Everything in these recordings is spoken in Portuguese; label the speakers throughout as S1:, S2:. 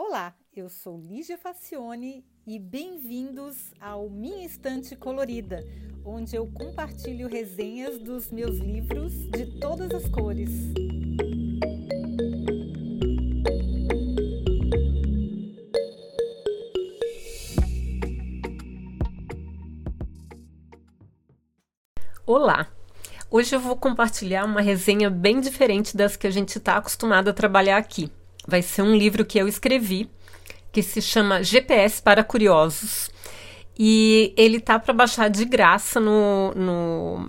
S1: Olá, eu sou Lígia Facione e bem-vindos ao Minha Estante Colorida, onde eu compartilho resenhas dos meus livros de todas as cores.
S2: Olá! Hoje eu vou compartilhar uma resenha bem diferente das que a gente está acostumado a trabalhar aqui. Vai ser um livro que eu escrevi, que se chama GPS para Curiosos. E ele tá para baixar de graça no, no,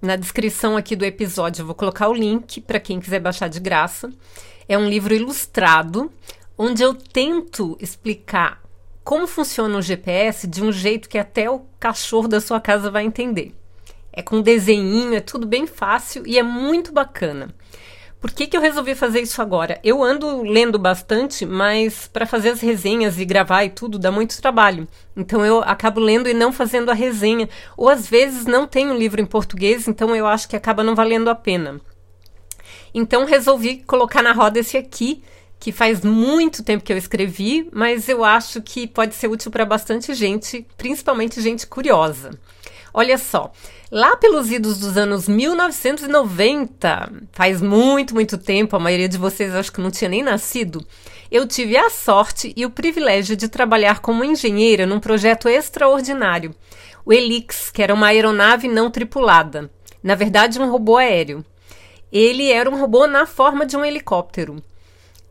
S2: na descrição aqui do episódio. Eu vou colocar o link para quem quiser baixar de graça. É um livro ilustrado, onde eu tento explicar como funciona o GPS de um jeito que até o cachorro da sua casa vai entender. É com desenho, é tudo bem fácil e é muito bacana. Por que, que eu resolvi fazer isso agora? Eu ando lendo bastante, mas para fazer as resenhas e gravar e tudo dá muito trabalho. Então eu acabo lendo e não fazendo a resenha. Ou às vezes não tenho livro em português, então eu acho que acaba não valendo a pena. Então resolvi colocar na roda esse aqui, que faz muito tempo que eu escrevi, mas eu acho que pode ser útil para bastante gente, principalmente gente curiosa. Olha só, lá pelos idos dos anos 1990, faz muito, muito tempo, a maioria de vocês acho que não tinha nem nascido, eu tive a sorte e o privilégio de trabalhar como engenheira num projeto extraordinário, o Helix, que era uma aeronave não tripulada, na verdade um robô aéreo. Ele era um robô na forma de um helicóptero.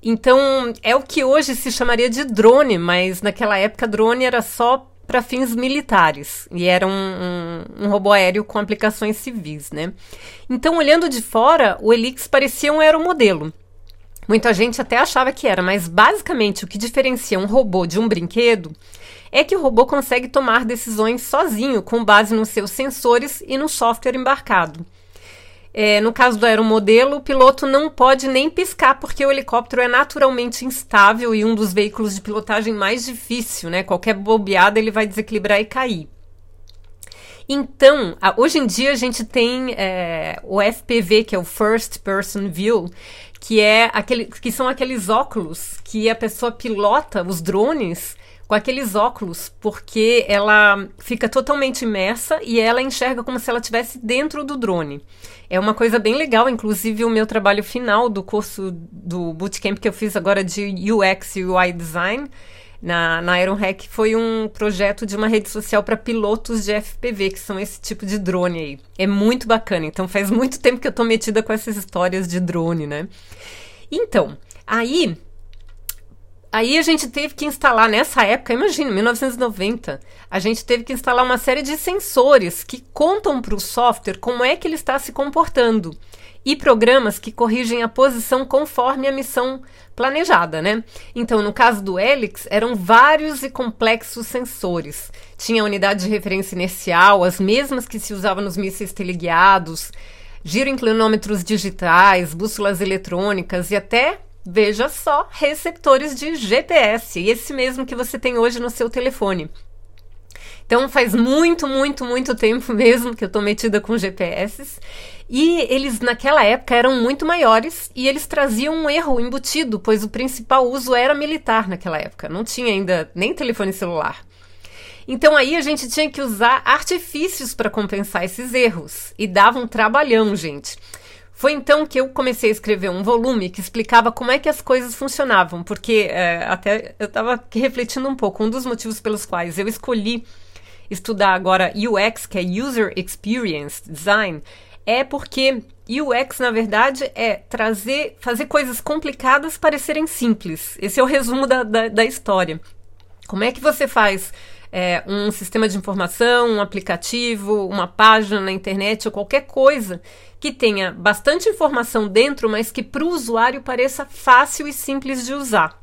S2: Então, é o que hoje se chamaria de drone, mas naquela época drone era só para fins militares e era um, um, um, robô aéreo com aplicações civis, né? Então, olhando de fora, o Helix parecia um aeromodelo. Muita gente até achava que era, mas basicamente o que diferencia um robô de um brinquedo é que o robô consegue tomar decisões sozinho, com base nos seus sensores e no software embarcado. É, no caso do aeromodelo, o piloto não pode nem piscar porque o helicóptero é naturalmente instável e um dos veículos de pilotagem mais difícil, né? Qualquer bobeada ele vai desequilibrar e cair. Então, hoje em dia a gente tem é, o FPV, que é o First Person View, que é aquele, que são aqueles óculos que a pessoa pilota os drones com aqueles óculos, porque ela fica totalmente imersa e ela enxerga como se ela estivesse dentro do drone. É uma coisa bem legal, inclusive o meu trabalho final do curso do bootcamp que eu fiz agora de UX e UI Design na, na Ironhack foi um projeto de uma rede social para pilotos de FPV, que são esse tipo de drone aí. É muito bacana, então faz muito tempo que eu tô metida com essas histórias de drone, né? Então, aí Aí a gente teve que instalar, nessa época, imagina, 1990, a gente teve que instalar uma série de sensores que contam para o software como é que ele está se comportando e programas que corrigem a posição conforme a missão planejada, né? Então, no caso do Helix, eram vários e complexos sensores. Tinha a unidade de referência inercial, as mesmas que se usavam nos mísseis teleguiados, giro inclinômetros digitais, bússolas eletrônicas e até Veja só, receptores de GPS, esse mesmo que você tem hoje no seu telefone. Então faz muito, muito, muito tempo mesmo que eu estou metida com GPS. E eles naquela época eram muito maiores e eles traziam um erro embutido, pois o principal uso era militar naquela época. Não tinha ainda nem telefone celular. Então aí a gente tinha que usar artifícios para compensar esses erros. E dava um trabalhão, gente. Foi então que eu comecei a escrever um volume que explicava como é que as coisas funcionavam, porque é, até eu estava refletindo um pouco. Um dos motivos pelos quais eu escolhi estudar agora UX, que é User Experience Design, é porque UX, na verdade, é trazer, fazer coisas complicadas parecerem simples. Esse é o resumo da, da, da história. Como é que você faz é, um sistema de informação, um aplicativo, uma página na internet ou qualquer coisa que tenha bastante informação dentro, mas que para o usuário pareça fácil e simples de usar.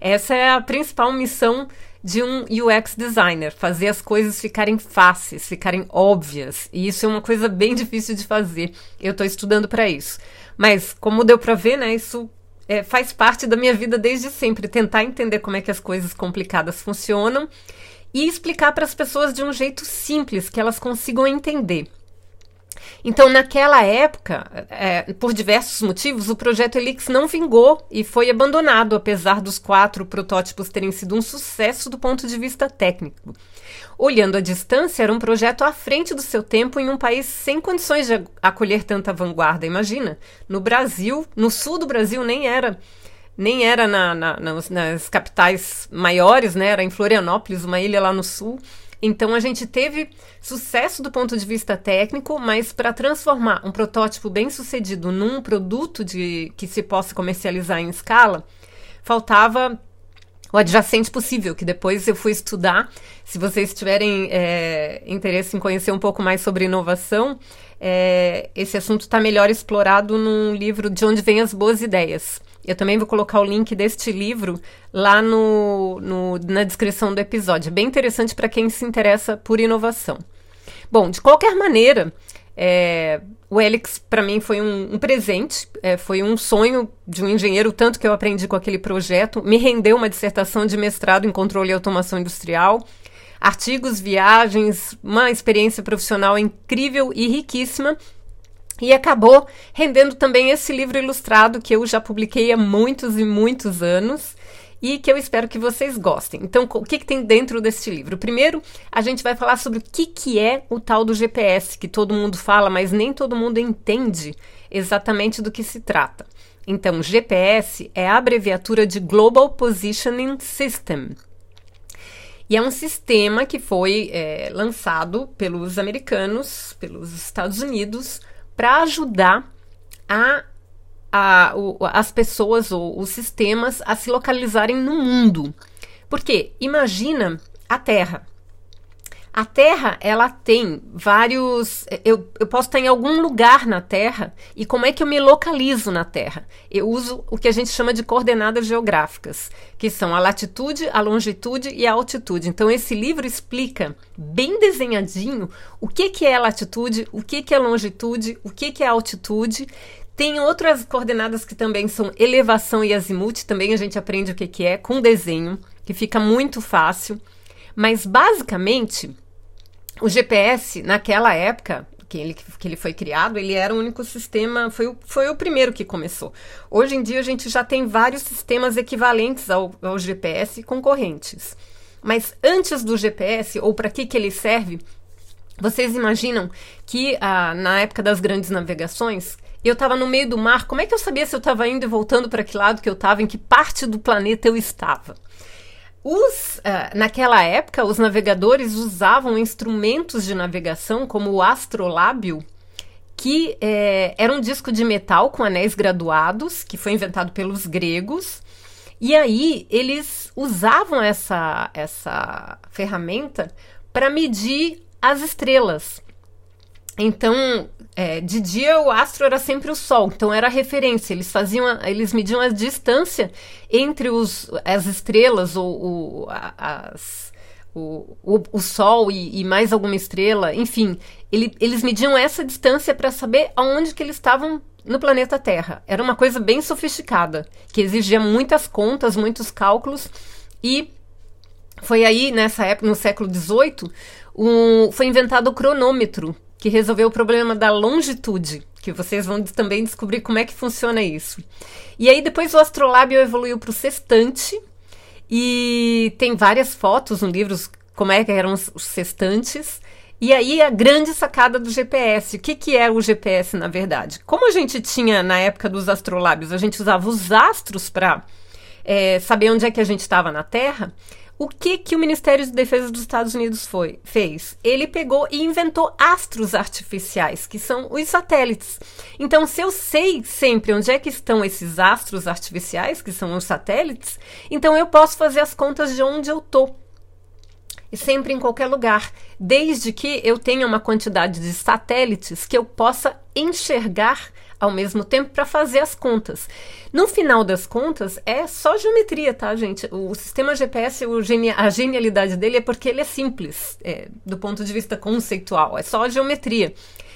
S2: Essa é a principal missão de um UX designer, fazer as coisas ficarem fáceis, ficarem óbvias. E isso é uma coisa bem difícil de fazer. Eu estou estudando para isso. Mas, como deu para ver, né, isso é, faz parte da minha vida desde sempre, tentar entender como é que as coisas complicadas funcionam e explicar para as pessoas de um jeito simples, que elas consigam entender. Então, naquela época, é, por diversos motivos, o projeto Elix não vingou e foi abandonado, apesar dos quatro protótipos terem sido um sucesso do ponto de vista técnico. Olhando à distância, era um projeto à frente do seu tempo em um país sem condições de acolher tanta vanguarda. Imagina, no Brasil, no sul do Brasil, nem era nem era na, na, nas, nas capitais maiores, né? Era em Florianópolis, uma ilha lá no sul. Então a gente teve sucesso do ponto de vista técnico, mas para transformar um protótipo bem sucedido num produto de que se possa comercializar em escala, faltava o adjacente possível, que depois eu fui estudar. Se vocês tiverem é, interesse em conhecer um pouco mais sobre inovação, é, esse assunto está melhor explorado num livro De Onde Vêm as Boas Ideias. Eu também vou colocar o link deste livro lá no, no na descrição do episódio. É bem interessante para quem se interessa por inovação. Bom, de qualquer maneira, é, o Helix para mim foi um, um presente, é, foi um sonho de um engenheiro, tanto que eu aprendi com aquele projeto. Me rendeu uma dissertação de mestrado em controle e automação industrial, artigos, viagens, uma experiência profissional incrível e riquíssima e acabou rendendo também esse livro ilustrado que eu já publiquei há muitos e muitos anos e que eu espero que vocês gostem. Então, o que, que tem dentro deste livro? Primeiro, a gente vai falar sobre o que, que é o tal do GPS, que todo mundo fala, mas nem todo mundo entende exatamente do que se trata. Então, GPS é a abreviatura de Global Positioning System. E é um sistema que foi é, lançado pelos americanos, pelos Estados Unidos, para ajudar a, a, o, as pessoas ou os sistemas a se localizarem no mundo. Porque imagina a Terra. A Terra, ela tem vários. Eu, eu posso estar em algum lugar na Terra e como é que eu me localizo na Terra? Eu uso o que a gente chama de coordenadas geográficas, que são a latitude, a longitude e a altitude. Então, esse livro explica bem desenhadinho o que, que é latitude, o que, que é longitude, o que, que é altitude. Tem outras coordenadas que também são elevação e azimuth, também a gente aprende o que, que é com desenho, que fica muito fácil. Mas basicamente, o GPS, naquela época, que ele, que ele foi criado, ele era o único sistema, foi o, foi o primeiro que começou. Hoje em dia a gente já tem vários sistemas equivalentes ao, ao GPS concorrentes. Mas antes do GPS, ou para que, que ele serve, vocês imaginam que ah, na época das grandes navegações, eu estava no meio do mar, como é que eu sabia se eu estava indo e voltando para que lado que eu estava, em que parte do planeta eu estava? Os, uh, naquela época, os navegadores usavam instrumentos de navegação como o astrolábio, que é, era um disco de metal com anéis graduados, que foi inventado pelos gregos. E aí eles usavam essa, essa ferramenta para medir as estrelas. Então, é, de dia o astro era sempre o Sol, então era referência. Eles faziam, a, eles mediam a distância entre os, as estrelas ou, ou as, o, o, o, Sol e, e, mais alguma estrela, enfim, ele, eles mediam essa distância para saber aonde que eles estavam no planeta Terra. Era uma coisa bem sofisticada, que exigia muitas contas, muitos cálculos e foi aí nessa época, no século XVIII, um, foi inventado o cronômetro que resolveu o problema da longitude, que vocês vão também descobrir como é que funciona isso. E aí depois o astrolábio evoluiu para o sextante e tem várias fotos no livro como é que eram os sextantes. E aí a grande sacada do GPS. O que, que é o GPS, na verdade? Como a gente tinha na época dos astrolábios, a gente usava os astros para é, saber onde é que a gente estava na Terra. O que, que o Ministério de Defesa dos Estados Unidos foi, fez? Ele pegou e inventou astros artificiais, que são os satélites. Então, se eu sei sempre onde é que estão esses astros artificiais, que são os satélites, então eu posso fazer as contas de onde eu estou. E sempre em qualquer lugar, desde que eu tenha uma quantidade de satélites que eu possa enxergar ao mesmo tempo para fazer as contas. No final das contas, é só geometria, tá, gente? O sistema GPS, o genia a genialidade dele é porque ele é simples, é, do ponto de vista conceitual, é só geometria.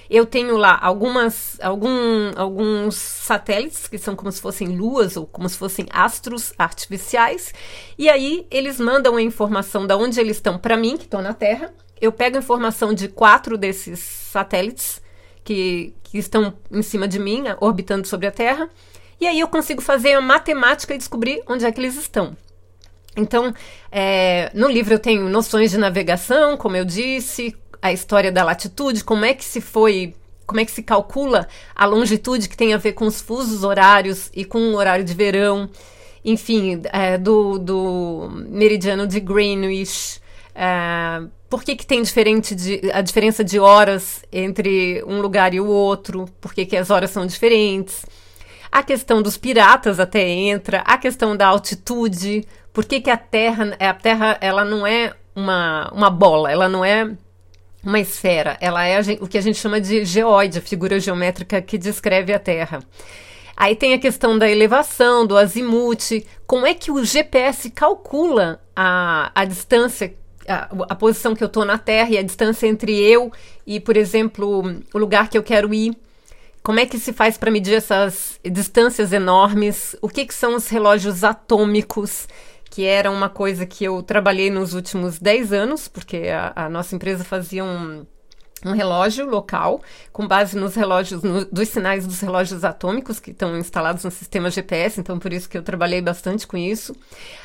S2: Eu tenho lá algumas, algum, alguns satélites que são como se fossem luas ou como se fossem astros artificiais, e aí eles mandam a informação de onde eles estão para mim, que estou na Terra. Eu pego a informação de quatro desses satélites que, que estão em cima de mim, orbitando sobre a Terra. E aí eu consigo fazer a matemática e descobrir onde é que eles estão. Então, é, no livro eu tenho noções de navegação, como eu disse, a história da latitude, como é que se foi, como é que se calcula a longitude que tem a ver com os fusos horários e com o horário de verão, enfim, é, do, do meridiano de Greenwich. É, por que, que tem diferente de, a diferença de horas entre um lugar e o outro? Por que, que as horas são diferentes? A questão dos piratas até entra, a questão da altitude, por que, que a Terra, a Terra ela não é uma, uma bola, ela não é uma esfera, ela é o que a gente chama de geóide, a figura geométrica que descreve a Terra. Aí tem a questão da elevação, do azimuth, como é que o GPS calcula a, a distância, a, a posição que eu estou na Terra e a distância entre eu e, por exemplo, o lugar que eu quero ir. Como é que se faz para medir essas distâncias enormes? O que, que são os relógios atômicos? que era uma coisa que eu trabalhei nos últimos 10 anos, porque a, a nossa empresa fazia um, um relógio local, com base nos relógios, no, dos sinais dos relógios atômicos que estão instalados no sistema GPS, então por isso que eu trabalhei bastante com isso.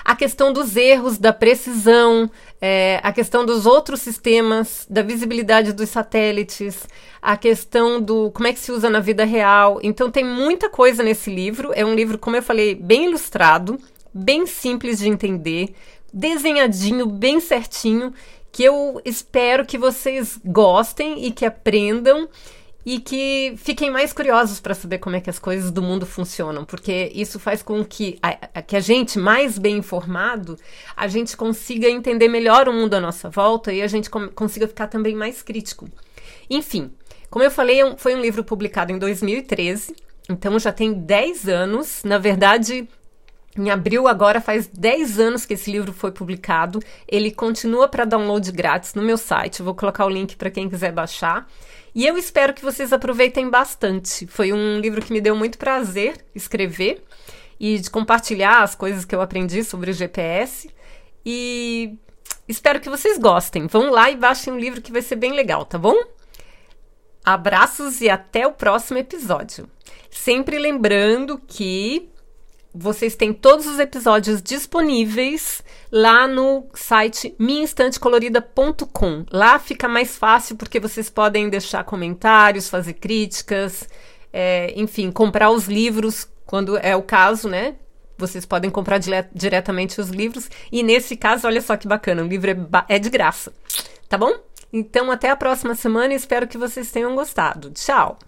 S2: A questão dos erros, da precisão, é, a questão dos outros sistemas, da visibilidade dos satélites, a questão do como é que se usa na vida real. Então tem muita coisa nesse livro. É um livro, como eu falei, bem ilustrado bem simples de entender, desenhadinho, bem certinho, que eu espero que vocês gostem e que aprendam e que fiquem mais curiosos para saber como é que as coisas do mundo funcionam, porque isso faz com que a, que a gente, mais bem informado, a gente consiga entender melhor o mundo à nossa volta e a gente consiga ficar também mais crítico. Enfim, como eu falei, é foi um livro publicado em 2013, então já tem 10 anos, na verdade, em abril, agora faz 10 anos que esse livro foi publicado. Ele continua para download grátis no meu site. vou colocar o link para quem quiser baixar. E eu espero que vocês aproveitem bastante. Foi um livro que me deu muito prazer escrever e de compartilhar as coisas que eu aprendi sobre o GPS. E espero que vocês gostem. Vão lá e baixem um livro que vai ser bem legal, tá bom? Abraços e até o próximo episódio. Sempre lembrando que vocês têm todos os episódios disponíveis lá no site minhainstantecolorida.com. Lá fica mais fácil porque vocês podem deixar comentários, fazer críticas, é, enfim, comprar os livros quando é o caso, né? Vocês podem comprar dire diretamente os livros. E nesse caso, olha só que bacana, o livro é, é de graça. Tá bom? Então, até a próxima semana e espero que vocês tenham gostado. Tchau!